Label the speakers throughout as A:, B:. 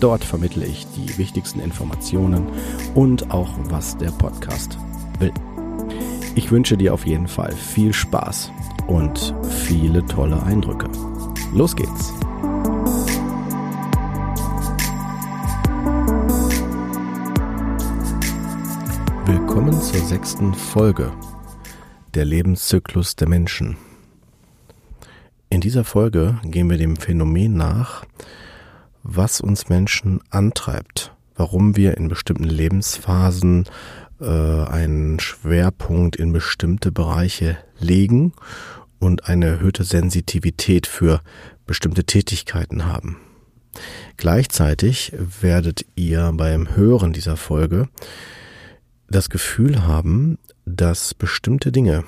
A: Dort vermittle ich die wichtigsten Informationen und auch, was der Podcast will. Ich wünsche dir auf jeden Fall viel Spaß und viele tolle Eindrücke. Los geht's! Willkommen zur sechsten Folge der Lebenszyklus der Menschen. In dieser Folge gehen wir dem Phänomen nach, was uns Menschen antreibt, warum wir in bestimmten Lebensphasen äh, einen Schwerpunkt in bestimmte Bereiche legen und eine erhöhte Sensitivität für bestimmte Tätigkeiten haben. Gleichzeitig werdet ihr beim Hören dieser Folge das Gefühl haben, dass bestimmte Dinge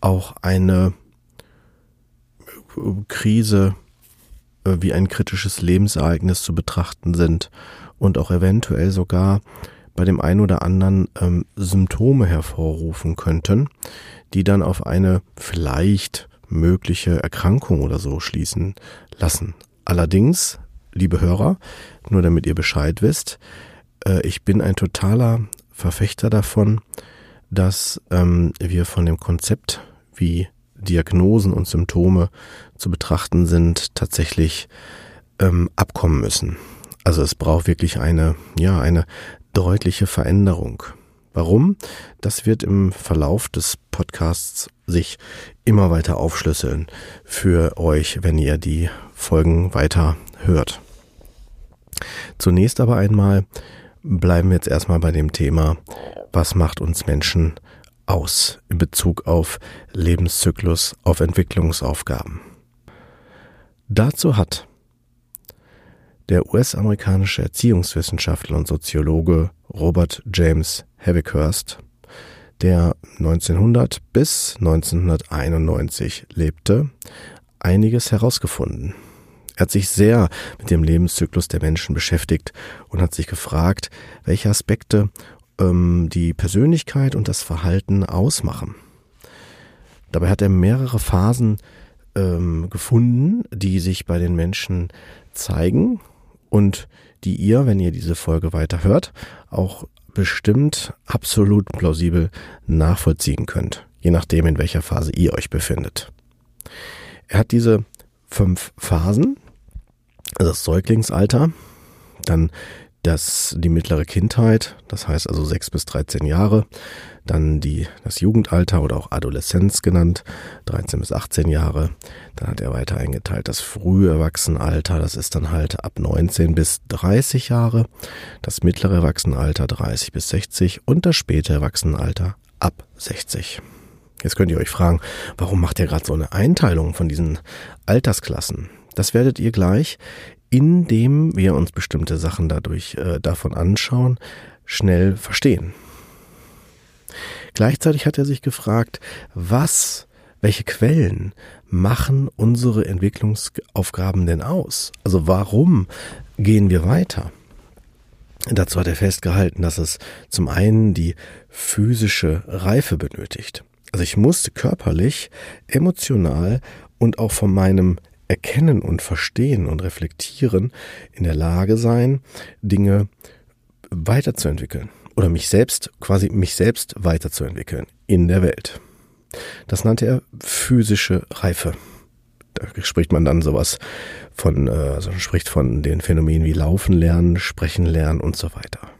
A: auch eine Krise wie ein kritisches Lebensereignis zu betrachten sind und auch eventuell sogar bei dem einen oder anderen ähm, Symptome hervorrufen könnten, die dann auf eine vielleicht mögliche Erkrankung oder so schließen lassen. Allerdings, liebe Hörer, nur damit ihr Bescheid wisst, äh, ich bin ein totaler Verfechter davon, dass ähm, wir von dem Konzept, wie Diagnosen und Symptome zu betrachten sind, tatsächlich ähm, abkommen müssen. Also es braucht wirklich eine, ja, eine deutliche Veränderung. Warum? Das wird im Verlauf des Podcasts sich immer weiter aufschlüsseln für euch, wenn ihr die Folgen weiter hört. Zunächst aber einmal bleiben wir jetzt erstmal bei dem Thema, was macht uns Menschen aus in Bezug auf Lebenszyklus, auf Entwicklungsaufgaben. Dazu hat der US-amerikanische Erziehungswissenschaftler und Soziologe Robert James Havikhurst, der 1900 bis 1991 lebte, einiges herausgefunden. Er hat sich sehr mit dem Lebenszyklus der Menschen beschäftigt und hat sich gefragt, welche Aspekte ähm, die Persönlichkeit und das Verhalten ausmachen. Dabei hat er mehrere Phasen ähm, gefunden, die sich bei den Menschen zeigen und die ihr, wenn ihr diese Folge weiter hört, auch bestimmt absolut plausibel nachvollziehen könnt, je nachdem, in welcher Phase ihr euch befindet. Er hat diese fünf Phasen, also das Säuglingsalter, dann das, die mittlere Kindheit, das heißt also sechs bis 13 Jahre, dann die, das Jugendalter oder auch Adoleszenz genannt, 13 bis 18 Jahre, dann hat er weiter eingeteilt das frühe Erwachsenenalter, das ist dann halt ab 19 bis 30 Jahre, das mittlere Erwachsenenalter 30 bis 60 und das späte Erwachsenenalter ab 60. Jetzt könnt ihr euch fragen, warum macht er gerade so eine Einteilung von diesen Altersklassen? Das werdet ihr gleich indem wir uns bestimmte Sachen dadurch äh, davon anschauen, schnell verstehen. Gleichzeitig hat er sich gefragt, was, welche Quellen machen unsere Entwicklungsaufgaben denn aus? Also warum gehen wir weiter? Dazu hat er festgehalten, dass es zum einen die physische Reife benötigt. Also ich musste körperlich, emotional und auch von meinem Erkennen und Verstehen und Reflektieren in der Lage sein, Dinge weiterzuentwickeln oder mich selbst, quasi mich selbst weiterzuentwickeln in der Welt. Das nannte er physische Reife. Da spricht man dann sowas von, äh, also spricht von den Phänomenen wie Laufen lernen, Sprechen lernen und so weiter.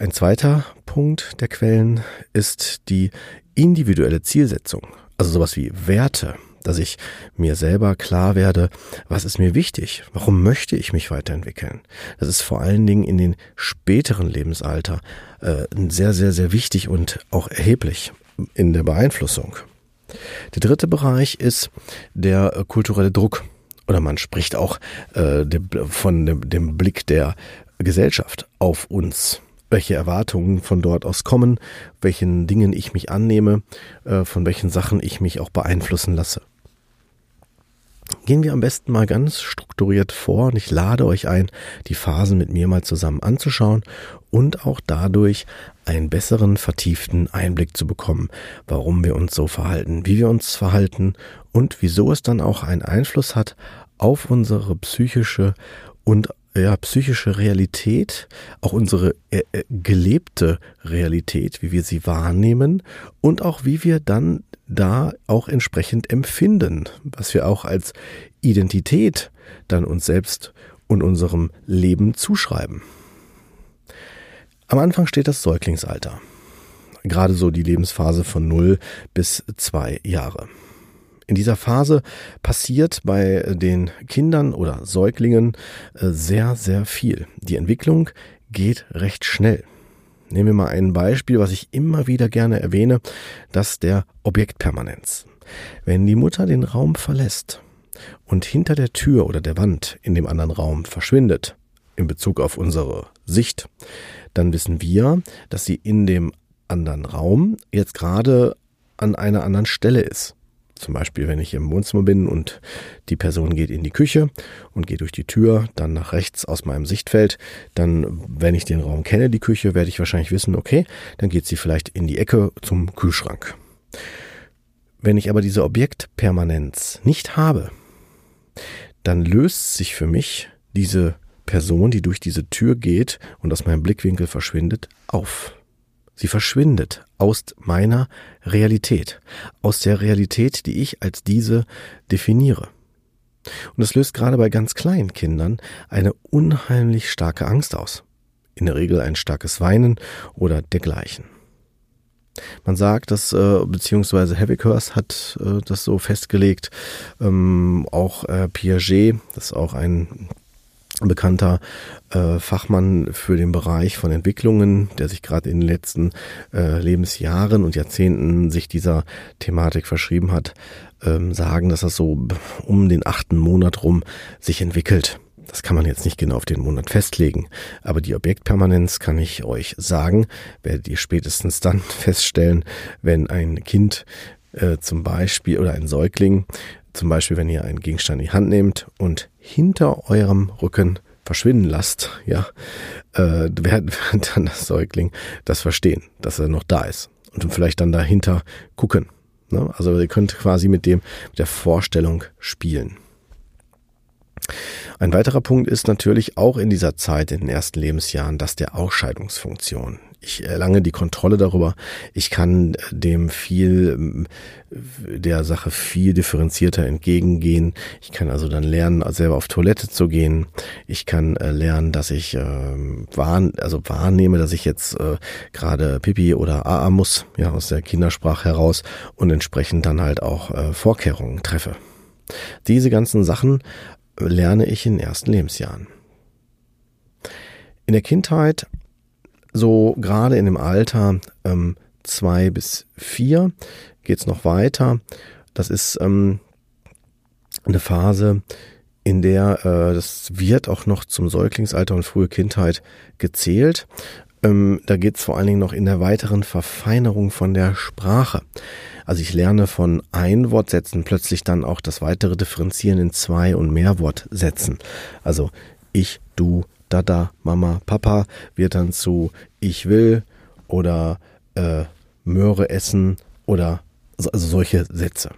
A: Ein zweiter Punkt der Quellen ist die individuelle Zielsetzung, also sowas wie Werte, dass ich mir selber klar werde, was ist mir wichtig, warum möchte ich mich weiterentwickeln. Das ist vor allen Dingen in den späteren Lebensalter äh, sehr, sehr, sehr wichtig und auch erheblich in der Beeinflussung. Der dritte Bereich ist der kulturelle Druck Oder man spricht auch äh, von dem, dem Blick der Gesellschaft auf uns welche Erwartungen von dort aus kommen, welchen Dingen ich mich annehme, äh, von welchen Sachen ich mich auch beeinflussen lasse. Gehen wir am besten mal ganz strukturiert vor und ich lade euch ein, die Phasen mit mir mal zusammen anzuschauen und auch dadurch einen besseren, vertieften Einblick zu bekommen, warum wir uns so verhalten, wie wir uns verhalten und wieso es dann auch einen Einfluss hat auf unsere psychische und ja, psychische Realität, auch unsere äh, äh, gelebte Realität, wie wir sie wahrnehmen und auch wie wir dann da auch entsprechend empfinden, was wir auch als Identität dann uns selbst und unserem Leben zuschreiben. Am Anfang steht das Säuglingsalter. Gerade so die Lebensphase von 0 bis 2 Jahre. In dieser Phase passiert bei den Kindern oder Säuglingen äh, sehr, sehr viel. Die Entwicklung geht recht schnell. Nehmen wir mal ein Beispiel, was ich immer wieder gerne erwähne, das der Objektpermanenz. Wenn die Mutter den Raum verlässt und hinter der Tür oder der Wand in dem anderen Raum verschwindet, in Bezug auf unsere Sicht, dann wissen wir, dass sie in dem anderen Raum jetzt gerade an einer anderen Stelle ist. Zum Beispiel, wenn ich im Wohnzimmer bin und die Person geht in die Küche und geht durch die Tür, dann nach rechts aus meinem Sichtfeld, dann, wenn ich den Raum kenne, die Küche, werde ich wahrscheinlich wissen, okay, dann geht sie vielleicht in die Ecke zum Kühlschrank. Wenn ich aber diese Objektpermanenz nicht habe, dann löst sich für mich diese Person, die durch diese Tür geht und aus meinem Blickwinkel verschwindet, auf. Sie verschwindet aus meiner Realität, aus der Realität, die ich als diese definiere. Und es löst gerade bei ganz kleinen Kindern eine unheimlich starke Angst aus. In der Regel ein starkes Weinen oder dergleichen. Man sagt, dass äh, beziehungsweise Havikhurst hat äh, das so festgelegt, ähm, auch äh, Piaget, das ist auch ein bekannter äh, Fachmann für den Bereich von Entwicklungen, der sich gerade in den letzten äh, Lebensjahren und Jahrzehnten sich dieser Thematik verschrieben hat, ähm, sagen, dass das so um den achten Monat rum sich entwickelt. Das kann man jetzt nicht genau auf den Monat festlegen, aber die Objektpermanenz kann ich euch sagen, werdet ihr spätestens dann feststellen, wenn ein Kind äh, zum Beispiel oder ein Säugling zum Beispiel, wenn ihr einen Gegenstand in die Hand nehmt und hinter eurem Rücken verschwinden lasst, ja, äh, wird dann das Säugling das verstehen, dass er noch da ist und vielleicht dann dahinter gucken. Ne? Also ihr könnt quasi mit dem mit der Vorstellung spielen. Ein weiterer Punkt ist natürlich auch in dieser Zeit, in den ersten Lebensjahren, das der Ausscheidungsfunktion. Ich erlange die Kontrolle darüber. Ich kann dem viel, der Sache viel differenzierter entgegengehen. Ich kann also dann lernen, selber auf Toilette zu gehen. Ich kann äh, lernen, dass ich äh, wahr, also wahrnehme, dass ich jetzt äh, gerade Pipi oder AA muss, ja, aus der Kindersprache heraus und entsprechend dann halt auch äh, Vorkehrungen treffe. Diese ganzen Sachen lerne ich in ersten Lebensjahren. In der Kindheit so gerade in dem Alter ähm, zwei bis vier geht's noch weiter. Das ist ähm, eine Phase, in der äh, das wird auch noch zum Säuglingsalter und frühe Kindheit gezählt. Ähm, da geht's vor allen Dingen noch in der weiteren Verfeinerung von der Sprache. Also ich lerne von Einwortsätzen plötzlich dann auch das weitere Differenzieren in Zwei- und Mehrwortsätzen. Also ich, du, Dada, Mama, Papa wird dann zu Ich will oder äh, Möhre essen oder also solche Sätze.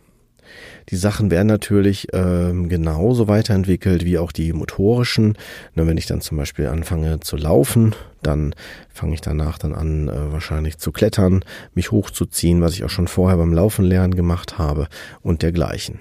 A: Die Sachen werden natürlich ähm, genauso weiterentwickelt wie auch die motorischen. Na, wenn ich dann zum Beispiel anfange zu laufen, dann fange ich danach dann an, äh, wahrscheinlich zu klettern, mich hochzuziehen, was ich auch schon vorher beim Laufen lernen gemacht habe und dergleichen.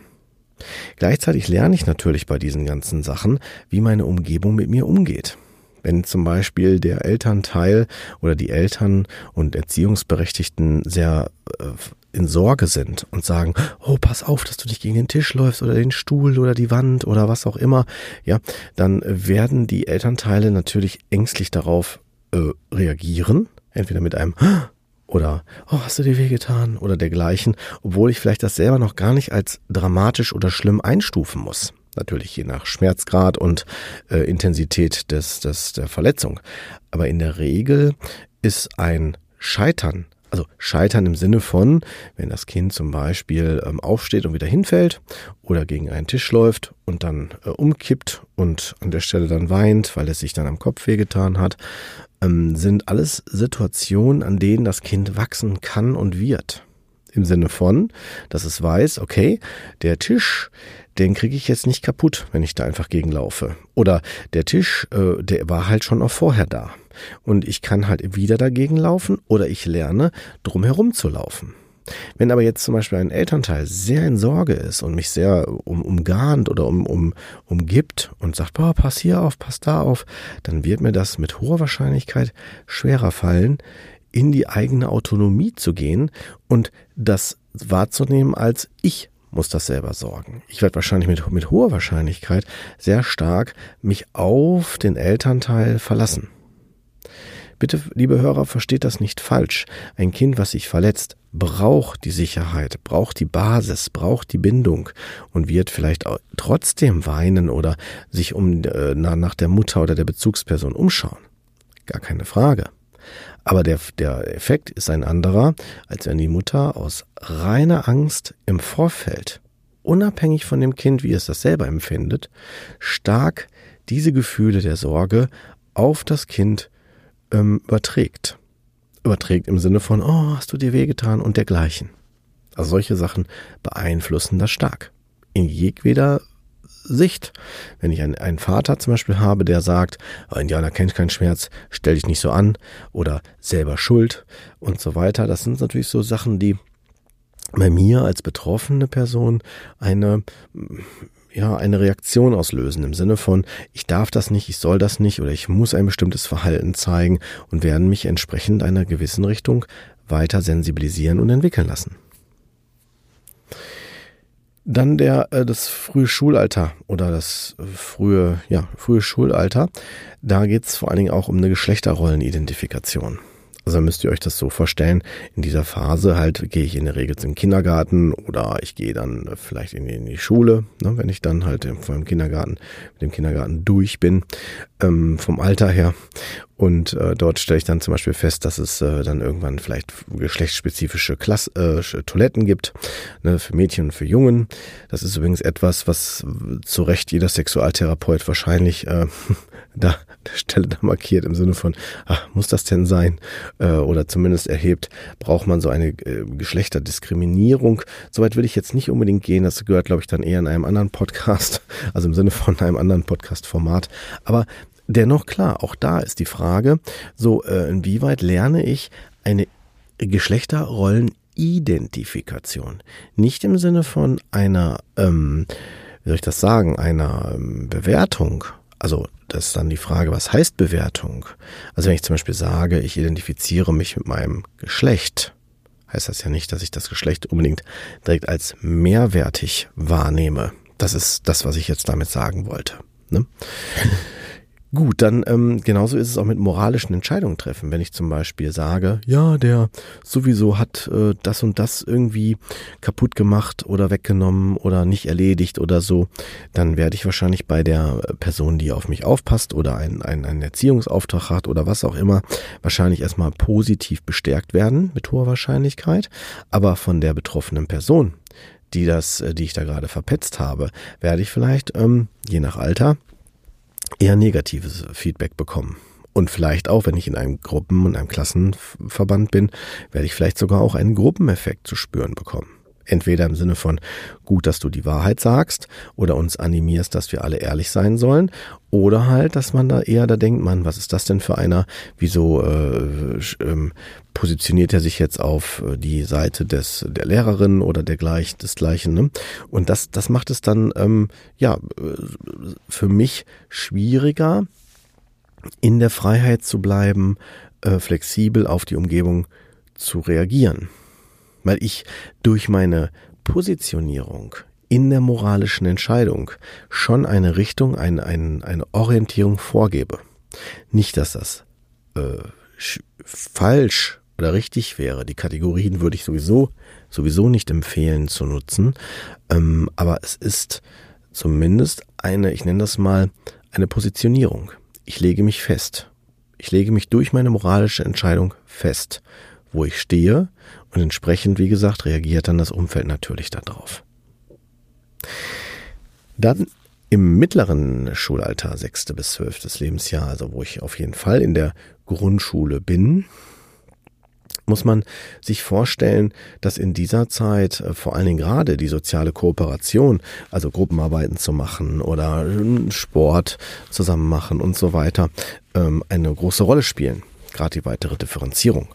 A: Gleichzeitig lerne ich natürlich bei diesen ganzen Sachen, wie meine Umgebung mit mir umgeht. Wenn zum Beispiel der Elternteil oder die Eltern und Erziehungsberechtigten sehr äh, in Sorge sind und sagen, oh, pass auf, dass du nicht gegen den Tisch läufst oder den Stuhl oder die Wand oder was auch immer, ja, dann werden die Elternteile natürlich ängstlich darauf äh, reagieren, entweder mit einem oder oh, hast du dir wehgetan oder dergleichen, obwohl ich vielleicht das selber noch gar nicht als dramatisch oder schlimm einstufen muss. Natürlich je nach Schmerzgrad und äh, Intensität des, des, der Verletzung. Aber in der Regel ist ein Scheitern also scheitern im Sinne von, wenn das Kind zum Beispiel ähm, aufsteht und wieder hinfällt oder gegen einen Tisch läuft und dann äh, umkippt und an der Stelle dann weint, weil es sich dann am Kopf wehgetan hat, ähm, sind alles Situationen, an denen das Kind wachsen kann und wird. Im Sinne von, dass es weiß, okay, der Tisch, den kriege ich jetzt nicht kaputt, wenn ich da einfach gegenlaufe. Oder der Tisch, äh, der war halt schon auch vorher da. Und ich kann halt wieder dagegen laufen oder ich lerne, drum herum zu laufen. Wenn aber jetzt zum Beispiel ein Elternteil sehr in Sorge ist und mich sehr um, umgarnt oder um, um, umgibt und sagt, boah, pass hier auf, pass da auf, dann wird mir das mit hoher Wahrscheinlichkeit schwerer fallen, in die eigene Autonomie zu gehen und das wahrzunehmen als ich muss das selber sorgen. Ich werde wahrscheinlich mit, mit hoher Wahrscheinlichkeit sehr stark mich auf den Elternteil verlassen. Bitte, liebe Hörer, versteht das nicht falsch. Ein Kind, was sich verletzt, braucht die Sicherheit, braucht die Basis, braucht die Bindung und wird vielleicht trotzdem weinen oder sich um, äh, nach der Mutter oder der Bezugsperson umschauen. Gar keine Frage. Aber der, der Effekt ist ein anderer, als wenn die Mutter aus reiner Angst im Vorfeld, unabhängig von dem Kind, wie es das selber empfindet, stark diese Gefühle der Sorge auf das Kind ähm, überträgt. Überträgt im Sinne von, oh, hast du dir wehgetan und dergleichen. Also solche Sachen beeinflussen das stark. In jedweder Sicht. Wenn ich einen, einen Vater zum Beispiel habe, der sagt, oh, Indianer kennt keinen Schmerz, stell dich nicht so an oder selber schuld und so weiter. Das sind natürlich so Sachen, die bei mir als betroffene Person eine ja, eine Reaktion auslösen im Sinne von, ich darf das nicht, ich soll das nicht oder ich muss ein bestimmtes Verhalten zeigen und werden mich entsprechend einer gewissen Richtung weiter sensibilisieren und entwickeln lassen. Dann der äh, das frühe Schulalter oder das frühe ja frühe Schulalter. Da geht's vor allen Dingen auch um eine Geschlechterrollenidentifikation. Also müsst ihr euch das so vorstellen, in dieser Phase halt gehe ich in der Regel zum Kindergarten oder ich gehe dann vielleicht in die, in die Schule, ne, wenn ich dann halt vom Kindergarten, mit dem Kindergarten durch bin, ähm, vom Alter her. Und äh, dort stelle ich dann zum Beispiel fest, dass es äh, dann irgendwann vielleicht geschlechtsspezifische Klass äh, Toiletten gibt, ne, für Mädchen und für Jungen. Das ist übrigens etwas, was zu Recht jeder Sexualtherapeut wahrscheinlich äh, da Stelle da markiert im Sinne von, ach, muss das denn sein? Äh, oder zumindest erhebt, braucht man so eine äh, Geschlechterdiskriminierung. Soweit will ich jetzt nicht unbedingt gehen. Das gehört, glaube ich, dann eher in einem anderen Podcast, also im Sinne von einem anderen Podcast-Format. Aber dennoch klar, auch da ist die Frage, so äh, inwieweit lerne ich eine Geschlechterrollenidentifikation? Nicht im Sinne von einer, ähm, wie soll ich das sagen, einer ähm, Bewertung also das ist dann die Frage, was heißt Bewertung? Also wenn ich zum Beispiel sage, ich identifiziere mich mit meinem Geschlecht, heißt das ja nicht, dass ich das Geschlecht unbedingt direkt als mehrwertig wahrnehme. Das ist das, was ich jetzt damit sagen wollte. Ne? Gut, dann ähm, genauso ist es auch mit moralischen Entscheidungen treffen. Wenn ich zum Beispiel sage, ja, der sowieso hat äh, das und das irgendwie kaputt gemacht oder weggenommen oder nicht erledigt oder so, dann werde ich wahrscheinlich bei der Person, die auf mich aufpasst oder einen, einen, einen Erziehungsauftrag hat oder was auch immer, wahrscheinlich erstmal positiv bestärkt werden mit hoher Wahrscheinlichkeit. Aber von der betroffenen Person, die das, äh, die ich da gerade verpetzt habe, werde ich vielleicht, ähm, je nach Alter, eher negatives Feedback bekommen. Und vielleicht auch, wenn ich in einem Gruppen- und einem Klassenverband bin, werde ich vielleicht sogar auch einen Gruppeneffekt zu spüren bekommen. Entweder im Sinne von gut, dass du die Wahrheit sagst oder uns animierst, dass wir alle ehrlich sein sollen, oder halt, dass man da eher da denkt, man, was ist das denn für einer? Wieso äh, äh, positioniert er sich jetzt auf äh, die Seite des der Lehrerin oder der gleich desgleichen? Ne? Und das das macht es dann ähm, ja äh, für mich schwieriger, in der Freiheit zu bleiben, äh, flexibel auf die Umgebung zu reagieren weil ich durch meine Positionierung in der moralischen Entscheidung schon eine Richtung, ein, ein, eine Orientierung vorgebe. Nicht, dass das äh, falsch oder richtig wäre. Die Kategorien würde ich sowieso sowieso nicht empfehlen zu nutzen. Ähm, aber es ist zumindest eine, ich nenne das mal, eine Positionierung. Ich lege mich fest. Ich lege mich durch meine moralische Entscheidung fest, wo ich stehe und entsprechend, wie gesagt, reagiert dann das Umfeld natürlich darauf. Dann im mittleren Schulalter, sechste bis zwölftes Lebensjahr, also wo ich auf jeden Fall in der Grundschule bin, muss man sich vorstellen, dass in dieser Zeit äh, vor allen Dingen gerade die soziale Kooperation, also Gruppenarbeiten zu machen oder Sport zusammen machen und so weiter, ähm, eine große Rolle spielen. Gerade die weitere Differenzierung.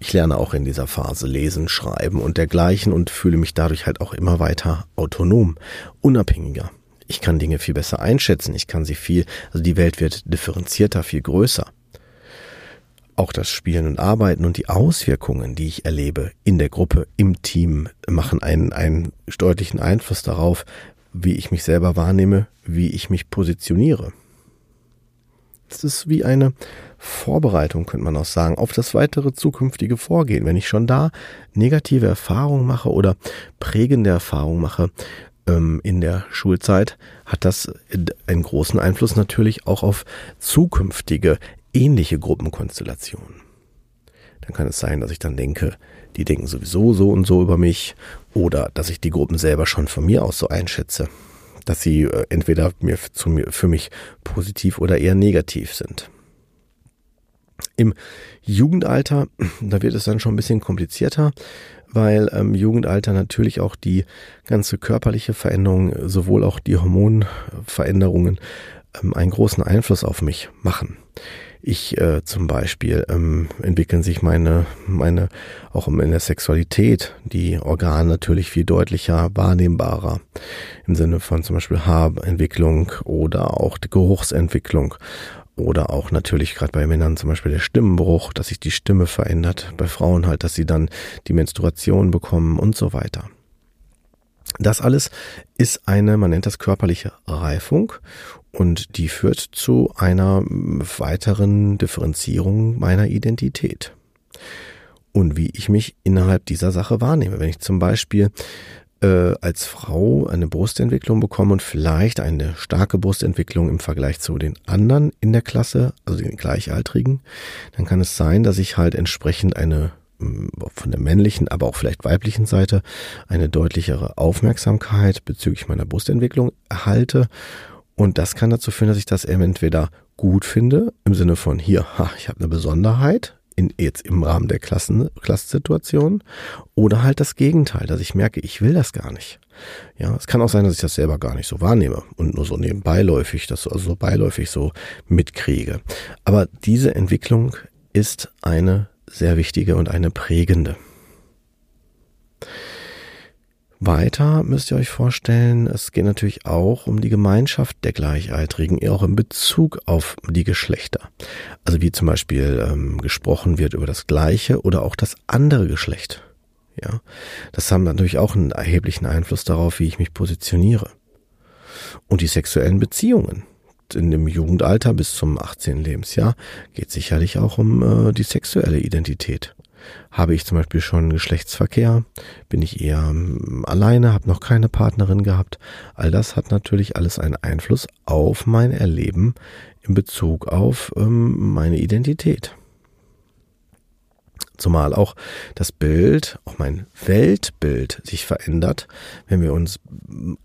A: Ich lerne auch in dieser Phase lesen, schreiben und dergleichen und fühle mich dadurch halt auch immer weiter autonom, unabhängiger. Ich kann Dinge viel besser einschätzen, ich kann sie viel, also die Welt wird differenzierter, viel größer. Auch das Spielen und Arbeiten und die Auswirkungen, die ich erlebe in der Gruppe, im Team, machen einen, einen deutlichen Einfluss darauf, wie ich mich selber wahrnehme, wie ich mich positioniere. Es ist wie eine Vorbereitung, könnte man auch sagen, auf das weitere zukünftige Vorgehen. Wenn ich schon da negative Erfahrungen mache oder prägende Erfahrungen mache ähm, in der Schulzeit, hat das einen großen Einfluss natürlich auch auf zukünftige ähnliche Gruppenkonstellationen. Dann kann es sein, dass ich dann denke, die denken sowieso so und so über mich oder dass ich die Gruppen selber schon von mir aus so einschätze dass sie äh, entweder für mich positiv oder eher negativ sind. Im Jugendalter, da wird es dann schon ein bisschen komplizierter, weil im ähm, Jugendalter natürlich auch die ganze körperliche Veränderung, sowohl auch die Hormonveränderungen ähm, einen großen Einfluss auf mich machen. Ich äh, zum Beispiel ähm, entwickeln sich meine, meine, auch in der Sexualität, die Organe natürlich viel deutlicher wahrnehmbarer. Im Sinne von zum Beispiel Haarentwicklung oder auch die Geruchsentwicklung. Oder auch natürlich gerade bei Männern zum Beispiel der Stimmenbruch, dass sich die Stimme verändert. Bei Frauen halt, dass sie dann die Menstruation bekommen und so weiter. Das alles ist eine, man nennt das körperliche Reifung und die führt zu einer weiteren Differenzierung meiner Identität. Und wie ich mich innerhalb dieser Sache wahrnehme. Wenn ich zum Beispiel äh, als Frau eine Brustentwicklung bekomme und vielleicht eine starke Brustentwicklung im Vergleich zu den anderen in der Klasse, also den Gleichaltrigen, dann kann es sein, dass ich halt entsprechend eine von der männlichen, aber auch vielleicht weiblichen Seite eine deutlichere Aufmerksamkeit bezüglich meiner Brustentwicklung erhalte. Und das kann dazu führen, dass ich das entweder gut finde, im Sinne von hier, ha, ich habe eine Besonderheit, in, jetzt im Rahmen der Klassen, Klassensituation, oder halt das Gegenteil, dass ich merke, ich will das gar nicht. Ja, es kann auch sein, dass ich das selber gar nicht so wahrnehme und nur so nebenbeiläufig, das also so beiläufig so mitkriege. Aber diese Entwicklung ist eine sehr wichtige und eine prägende. Weiter müsst ihr euch vorstellen, es geht natürlich auch um die Gemeinschaft der Gleichaltrigen, auch in Bezug auf die Geschlechter. Also wie zum Beispiel ähm, gesprochen wird über das gleiche oder auch das andere Geschlecht. Ja, das haben natürlich auch einen erheblichen Einfluss darauf, wie ich mich positioniere. Und die sexuellen Beziehungen in dem Jugendalter bis zum 18. Lebensjahr geht sicherlich auch um äh, die sexuelle Identität. Habe ich zum Beispiel schon Geschlechtsverkehr? Bin ich eher ähm, alleine? Habe noch keine Partnerin gehabt? All das hat natürlich alles einen Einfluss auf mein Erleben in Bezug auf ähm, meine Identität. Zumal auch das Bild, auch mein Weltbild sich verändert, wenn wir uns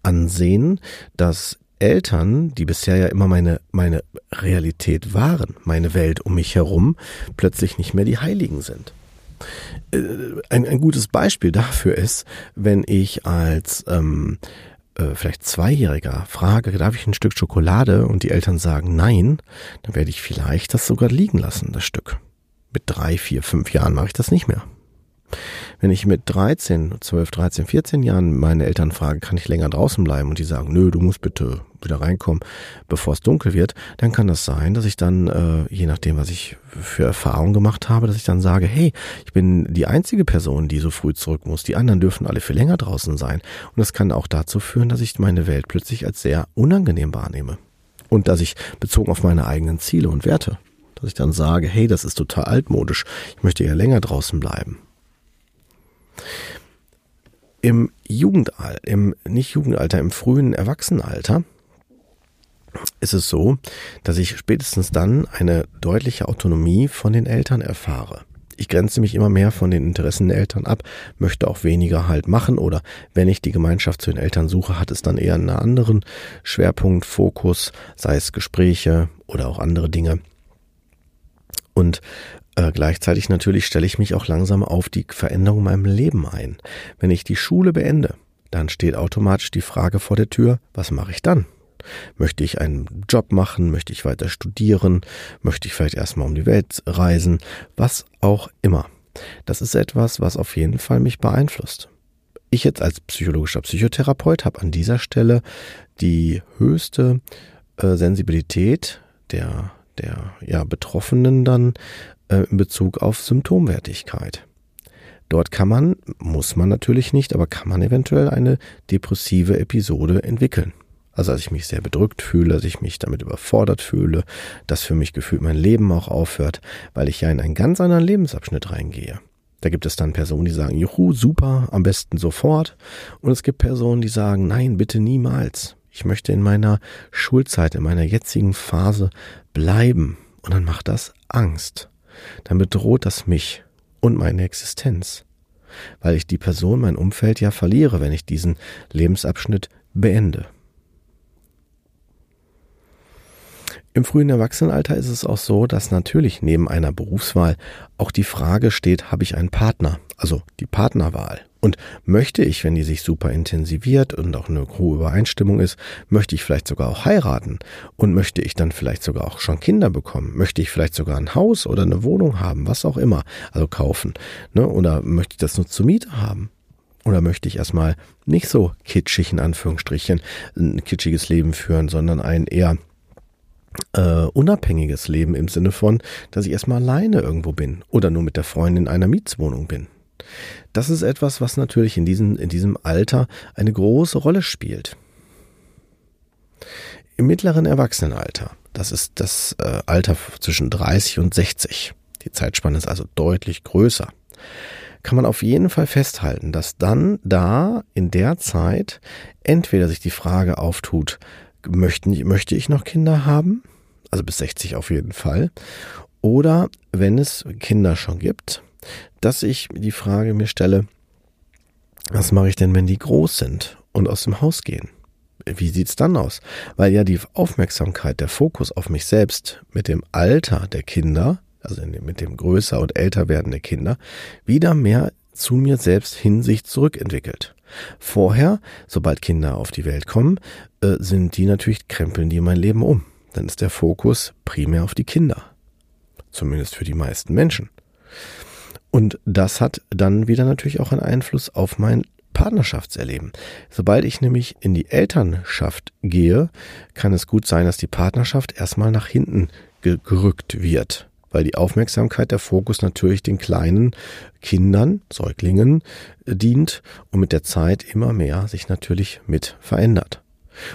A: ansehen, dass Eltern, die bisher ja immer meine, meine Realität waren, meine Welt um mich herum, plötzlich nicht mehr die Heiligen sind. Äh, ein, ein gutes Beispiel dafür ist, wenn ich als ähm, äh, vielleicht Zweijähriger frage, darf ich ein Stück Schokolade und die Eltern sagen nein, dann werde ich vielleicht das sogar liegen lassen, das Stück. Mit drei, vier, fünf Jahren mache ich das nicht mehr. Wenn ich mit 13, 12, 13, 14 Jahren meine Eltern frage, kann ich länger draußen bleiben und die sagen, nö, du musst bitte wieder reinkommen, bevor es dunkel wird, dann kann das sein, dass ich dann, äh, je nachdem, was ich für Erfahrungen gemacht habe, dass ich dann sage, hey, ich bin die einzige Person, die so früh zurück muss. Die anderen dürfen alle viel länger draußen sein. Und das kann auch dazu führen, dass ich meine Welt plötzlich als sehr unangenehm wahrnehme. Und dass ich bezogen auf meine eigenen Ziele und Werte, dass ich dann sage, hey, das ist total altmodisch. Ich möchte ja länger draußen bleiben. Im Jugendalter, im nicht Jugendalter, im frühen Erwachsenenalter ist es so, dass ich spätestens dann eine deutliche Autonomie von den Eltern erfahre. Ich grenze mich immer mehr von den Interessen der Eltern ab, möchte auch weniger halt machen oder wenn ich die Gemeinschaft zu den Eltern suche, hat es dann eher einen anderen Schwerpunkt, Fokus, sei es Gespräche oder auch andere Dinge. Und äh, gleichzeitig natürlich stelle ich mich auch langsam auf die Veränderung in meinem Leben ein. Wenn ich die Schule beende, dann steht automatisch die Frage vor der Tür, was mache ich dann? Möchte ich einen Job machen? Möchte ich weiter studieren? Möchte ich vielleicht erstmal um die Welt reisen? Was auch immer. Das ist etwas, was auf jeden Fall mich beeinflusst. Ich jetzt als psychologischer Psychotherapeut habe an dieser Stelle die höchste äh, Sensibilität der, der ja, Betroffenen dann äh, in Bezug auf Symptomwertigkeit. Dort kann man, muss man natürlich nicht, aber kann man eventuell eine depressive Episode entwickeln. Also dass ich mich sehr bedrückt fühle, dass ich mich damit überfordert fühle, dass für mich gefühlt mein Leben auch aufhört, weil ich ja in einen ganz anderen Lebensabschnitt reingehe. Da gibt es dann Personen, die sagen, juhu, super, am besten sofort. Und es gibt Personen, die sagen, nein, bitte niemals. Ich möchte in meiner Schulzeit, in meiner jetzigen Phase bleiben. Und dann macht das Angst. Dann bedroht das mich und meine Existenz. Weil ich die Person, mein Umfeld ja verliere, wenn ich diesen Lebensabschnitt beende. Im frühen Erwachsenenalter ist es auch so, dass natürlich neben einer Berufswahl auch die Frage steht, habe ich einen Partner? Also die Partnerwahl. Und möchte ich, wenn die sich super intensiviert und auch eine hohe Übereinstimmung ist, möchte ich vielleicht sogar auch heiraten? Und möchte ich dann vielleicht sogar auch schon Kinder bekommen? Möchte ich vielleicht sogar ein Haus oder eine Wohnung haben? Was auch immer. Also kaufen. Ne? Oder möchte ich das nur zur Miete haben? Oder möchte ich erstmal nicht so kitschig in Anführungsstrichen ein kitschiges Leben führen, sondern ein eher äh, unabhängiges Leben im Sinne von, dass ich erstmal alleine irgendwo bin oder nur mit der Freundin in einer Mietswohnung bin. Das ist etwas, was natürlich in diesem, in diesem Alter eine große Rolle spielt. Im mittleren Erwachsenenalter, das ist das äh, Alter zwischen 30 und 60, die Zeitspanne ist also deutlich größer, kann man auf jeden Fall festhalten, dass dann da in der Zeit entweder sich die Frage auftut, möchten, möchte ich noch Kinder haben? Also bis 60 auf jeden Fall. Oder wenn es Kinder schon gibt, dass ich die Frage mir stelle, was mache ich denn, wenn die groß sind und aus dem Haus gehen? Wie sieht's dann aus? Weil ja die Aufmerksamkeit, der Fokus auf mich selbst mit dem Alter der Kinder, also mit dem größer und älter werden der Kinder, wieder mehr zu mir selbst hin sich zurückentwickelt. Vorher, sobald Kinder auf die Welt kommen, äh, sind die natürlich, krempeln die mein Leben um. Dann ist der Fokus primär auf die Kinder. Zumindest für die meisten Menschen. Und das hat dann wieder natürlich auch einen Einfluss auf mein Partnerschaftserleben. Sobald ich nämlich in die Elternschaft gehe, kann es gut sein, dass die Partnerschaft erstmal nach hinten gerückt wird weil die Aufmerksamkeit, der Fokus natürlich den kleinen Kindern, Säuglingen äh, dient und mit der Zeit immer mehr sich natürlich mit verändert.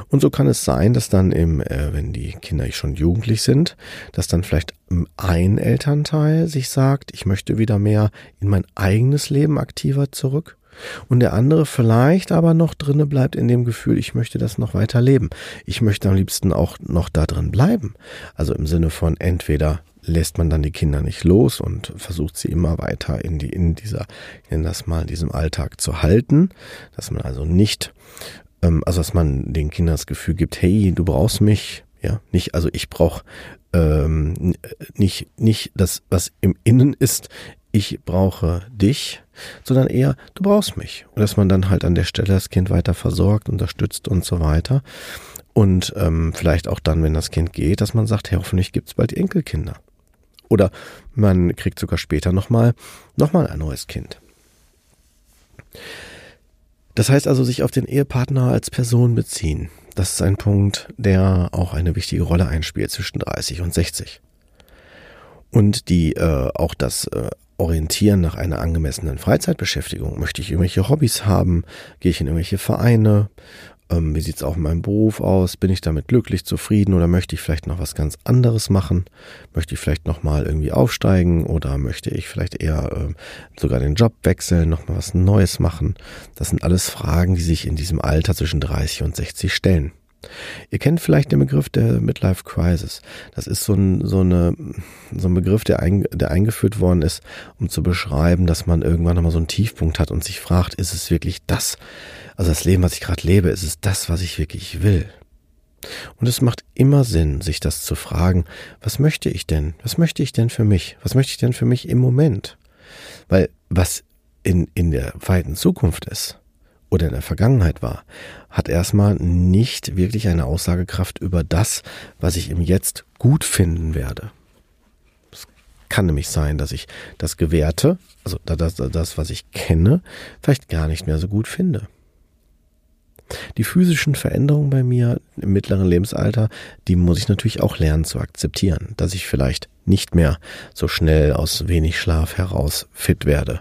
A: Und so kann es sein, dass dann im, äh, wenn die Kinder schon jugendlich sind, dass dann vielleicht ein Elternteil sich sagt, ich möchte wieder mehr in mein eigenes Leben aktiver zurück. Und der andere vielleicht aber noch drinne bleibt in dem Gefühl, ich möchte das noch weiter leben. Ich möchte am liebsten auch noch da drin bleiben. Also im Sinne von entweder lässt man dann die Kinder nicht los und versucht sie immer weiter in die, in dieser, ich das mal, diesem Alltag zu halten, dass man also nicht, ähm, also dass man den Kindern das Gefühl gibt, hey, du brauchst mich, ja, nicht, also ich brauche ähm, nicht, nicht das, was im Innen ist, ich brauche dich, sondern eher, du brauchst mich. Und dass man dann halt an der Stelle das Kind weiter versorgt, unterstützt und so weiter. Und ähm, vielleicht auch dann, wenn das Kind geht, dass man sagt, hey, hoffentlich gibt's bald Enkelkinder. Oder man kriegt sogar später nochmal noch mal ein neues Kind. Das heißt also, sich auf den Ehepartner als Person beziehen. Das ist ein Punkt, der auch eine wichtige Rolle einspielt zwischen 30 und 60. Und die äh, auch das äh, Orientieren nach einer angemessenen Freizeitbeschäftigung. Möchte ich irgendwelche Hobbys haben? Gehe ich in irgendwelche Vereine? Ähm, wie sieht's auch in meinem Beruf aus? Bin ich damit glücklich, zufrieden oder möchte ich vielleicht noch was ganz anderes machen? Möchte ich vielleicht noch mal irgendwie aufsteigen oder möchte ich vielleicht eher äh, sogar den Job wechseln, noch mal was Neues machen? Das sind alles Fragen, die sich in diesem Alter zwischen 30 und 60 stellen. Ihr kennt vielleicht den Begriff der Midlife Crisis. Das ist so ein, so eine, so ein Begriff, der, ein, der eingeführt worden ist, um zu beschreiben, dass man irgendwann nochmal so einen Tiefpunkt hat und sich fragt, ist es wirklich das, also das Leben, was ich gerade lebe, ist es das, was ich wirklich will? Und es macht immer Sinn, sich das zu fragen, was möchte ich denn? Was möchte ich denn für mich? Was möchte ich denn für mich im Moment? Weil was in, in der weiten Zukunft ist, oder in der Vergangenheit war, hat erstmal nicht wirklich eine Aussagekraft über das, was ich im Jetzt gut finden werde. Es kann nämlich sein, dass ich das Gewährte, also das, das, was ich kenne, vielleicht gar nicht mehr so gut finde. Die physischen Veränderungen bei mir im mittleren Lebensalter, die muss ich natürlich auch lernen zu akzeptieren, dass ich vielleicht nicht mehr so schnell aus wenig Schlaf heraus fit werde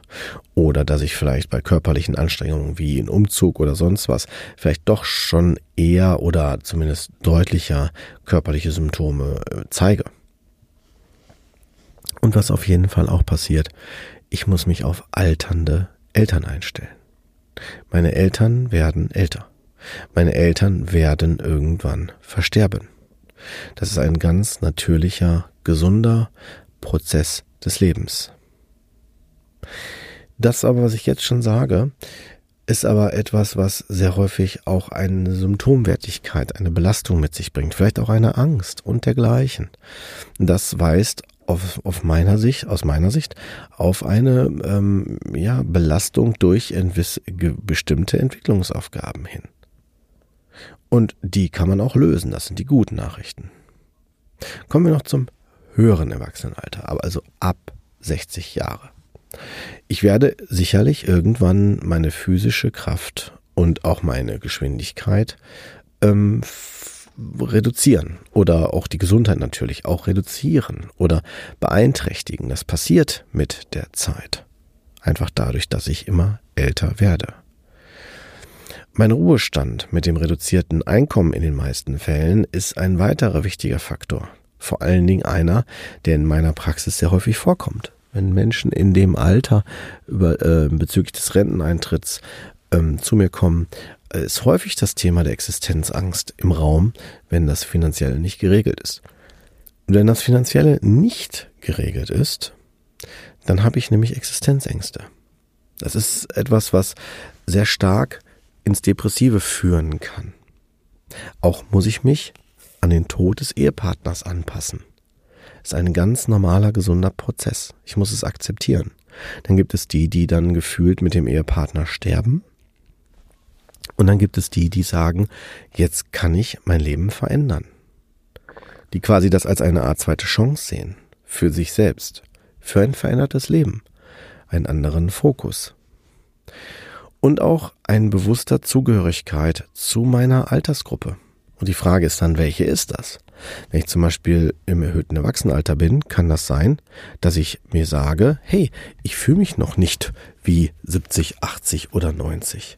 A: oder dass ich vielleicht bei körperlichen Anstrengungen wie ein Umzug oder sonst was vielleicht doch schon eher oder zumindest deutlicher körperliche Symptome äh, zeige. Und was auf jeden Fall auch passiert, ich muss mich auf alternde Eltern einstellen. Meine Eltern werden älter. Meine Eltern werden irgendwann versterben. Das ist ein ganz natürlicher, gesunder Prozess des Lebens. Das aber, was ich jetzt schon sage, ist aber etwas, was sehr häufig auch eine Symptomwertigkeit, eine Belastung mit sich bringt, vielleicht auch eine Angst und dergleichen. Das weist auf, auf meiner Sicht, aus meiner Sicht, auf eine ähm, ja, Belastung durch bestimmte Entwicklungsaufgaben hin. Und die kann man auch lösen. Das sind die guten Nachrichten. Kommen wir noch zum höheren Erwachsenenalter, aber also ab 60 Jahre. Ich werde sicherlich irgendwann meine physische Kraft und auch meine Geschwindigkeit ähm, reduzieren oder auch die Gesundheit natürlich auch reduzieren oder beeinträchtigen. Das passiert mit der Zeit. Einfach dadurch, dass ich immer älter werde. Mein Ruhestand mit dem reduzierten Einkommen in den meisten Fällen ist ein weiterer wichtiger Faktor. Vor allen Dingen einer, der in meiner Praxis sehr häufig vorkommt. Wenn Menschen in dem Alter über, äh, bezüglich des Renteneintritts ähm, zu mir kommen, äh, ist häufig das Thema der Existenzangst im Raum, wenn das Finanzielle nicht geregelt ist. Und wenn das Finanzielle nicht geregelt ist, dann habe ich nämlich Existenzängste. Das ist etwas, was sehr stark ins Depressive führen kann. Auch muss ich mich an den Tod des Ehepartners anpassen. Ist ein ganz normaler, gesunder Prozess. Ich muss es akzeptieren. Dann gibt es die, die dann gefühlt mit dem Ehepartner sterben. Und dann gibt es die, die sagen, jetzt kann ich mein Leben verändern. Die quasi das als eine Art zweite Chance sehen. Für sich selbst. Für ein verändertes Leben. Einen anderen Fokus und auch ein bewusster Zugehörigkeit zu meiner Altersgruppe. Und die Frage ist dann, welche ist das? Wenn ich zum Beispiel im erhöhten Erwachsenenalter bin, kann das sein, dass ich mir sage, hey, ich fühle mich noch nicht wie 70, 80 oder 90.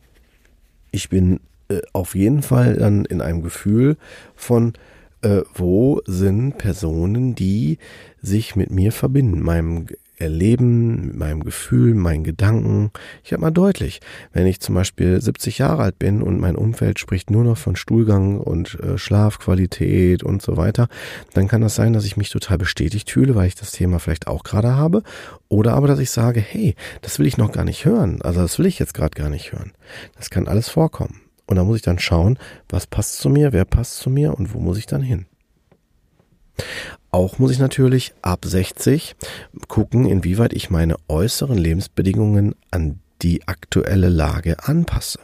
A: Ich bin äh, auf jeden Fall dann in einem Gefühl von, äh, wo sind Personen, die sich mit mir verbinden, meinem Erleben, mit meinem Gefühl, meinen Gedanken. Ich habe mal deutlich, wenn ich zum Beispiel 70 Jahre alt bin und mein Umfeld spricht nur noch von Stuhlgang und äh, Schlafqualität und so weiter, dann kann das sein, dass ich mich total bestätigt fühle, weil ich das Thema vielleicht auch gerade habe. Oder aber, dass ich sage, hey, das will ich noch gar nicht hören. Also das will ich jetzt gerade gar nicht hören. Das kann alles vorkommen. Und da muss ich dann schauen, was passt zu mir, wer passt zu mir und wo muss ich dann hin. Auch muss ich natürlich ab 60 gucken, inwieweit ich meine äußeren Lebensbedingungen an die aktuelle Lage anpasse,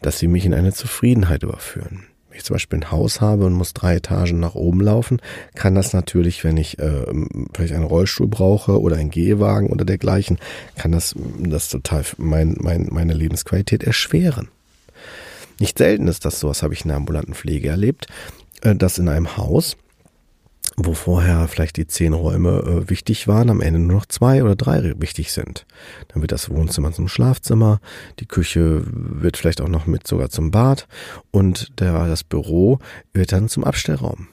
A: dass sie mich in eine Zufriedenheit überführen. Wenn ich zum Beispiel ein Haus habe und muss drei Etagen nach oben laufen, kann das natürlich, wenn ich äh, vielleicht einen Rollstuhl brauche oder einen Gehwagen oder dergleichen, kann das das total mein, mein, meine Lebensqualität erschweren. Nicht selten ist das so, was habe ich in der ambulanten Pflege erlebt, äh, dass in einem Haus wo vorher vielleicht die zehn Räume äh, wichtig waren, am Ende nur noch zwei oder drei wichtig sind. Dann wird das Wohnzimmer zum Schlafzimmer, die Küche wird vielleicht auch noch mit sogar zum Bad und der, das Büro wird dann zum Abstellraum.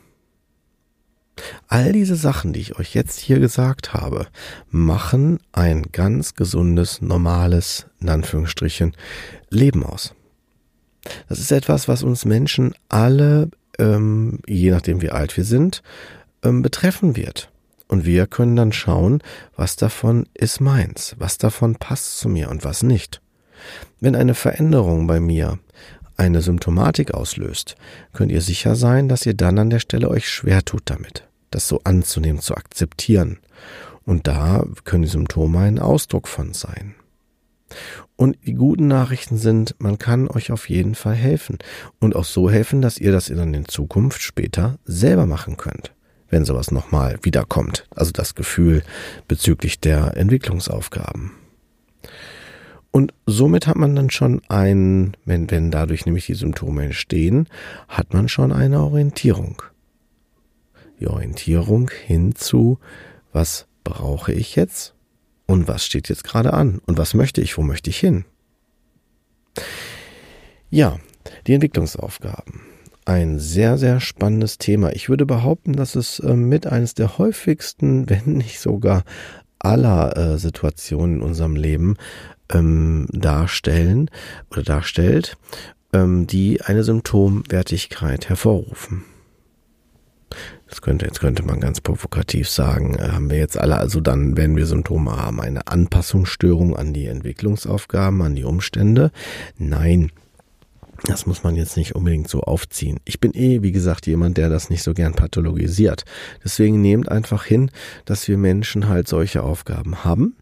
A: All diese Sachen, die ich euch jetzt hier gesagt habe, machen ein ganz gesundes, normales, in Anführungsstrichen, Leben aus. Das ist etwas, was uns Menschen alle, ähm, je nachdem wie alt wir sind, ähm, betreffen wird. Und wir können dann schauen, was davon ist meins, was davon passt zu mir und was nicht. Wenn eine Veränderung bei mir eine Symptomatik auslöst, könnt ihr sicher sein, dass ihr dann an der Stelle euch schwer tut damit, das so anzunehmen, zu akzeptieren. Und da können die Symptome ein Ausdruck von sein. Und die guten Nachrichten sind, man kann euch auf jeden Fall helfen und auch so helfen, dass ihr das in Zukunft später selber machen könnt wenn sowas nochmal wiederkommt. Also das Gefühl bezüglich der Entwicklungsaufgaben. Und somit hat man dann schon ein, wenn, wenn dadurch nämlich die Symptome entstehen, hat man schon eine Orientierung. Die Orientierung hinzu, was brauche ich jetzt und was steht jetzt gerade an und was möchte ich, wo möchte ich hin. Ja, die Entwicklungsaufgaben ein sehr, sehr spannendes Thema. Ich würde behaupten, dass es äh, mit eines der häufigsten, wenn nicht sogar aller äh, Situationen in unserem Leben ähm, darstellen oder darstellt, ähm, die eine Symptomwertigkeit hervorrufen. Das könnte, jetzt könnte man ganz provokativ sagen, äh, haben wir jetzt alle also dann, wenn wir Symptome haben, eine Anpassungsstörung an die Entwicklungsaufgaben, an die Umstände? Nein, das muss man jetzt nicht unbedingt so aufziehen. Ich bin eh, wie gesagt, jemand, der das nicht so gern pathologisiert. Deswegen nehmt einfach hin, dass wir Menschen halt solche Aufgaben haben.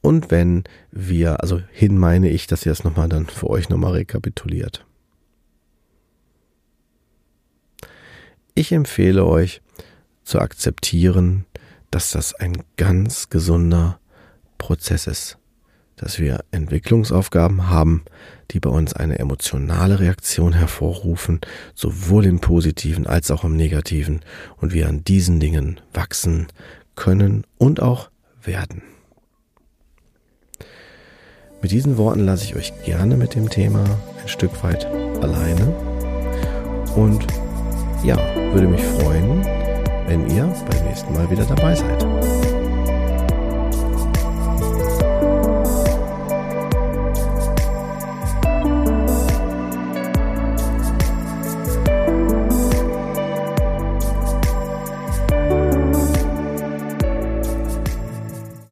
A: Und wenn wir, also hin meine ich, dass ihr das nochmal dann für euch nochmal rekapituliert. Ich empfehle euch zu akzeptieren, dass das ein ganz gesunder Prozess ist dass wir Entwicklungsaufgaben haben, die bei uns eine emotionale Reaktion hervorrufen, sowohl im positiven als auch im negativen, und wir an diesen Dingen wachsen können und auch werden. Mit diesen Worten lasse ich euch gerne mit dem Thema ein Stück weit alleine und ja, würde mich freuen, wenn ihr beim nächsten Mal wieder dabei seid.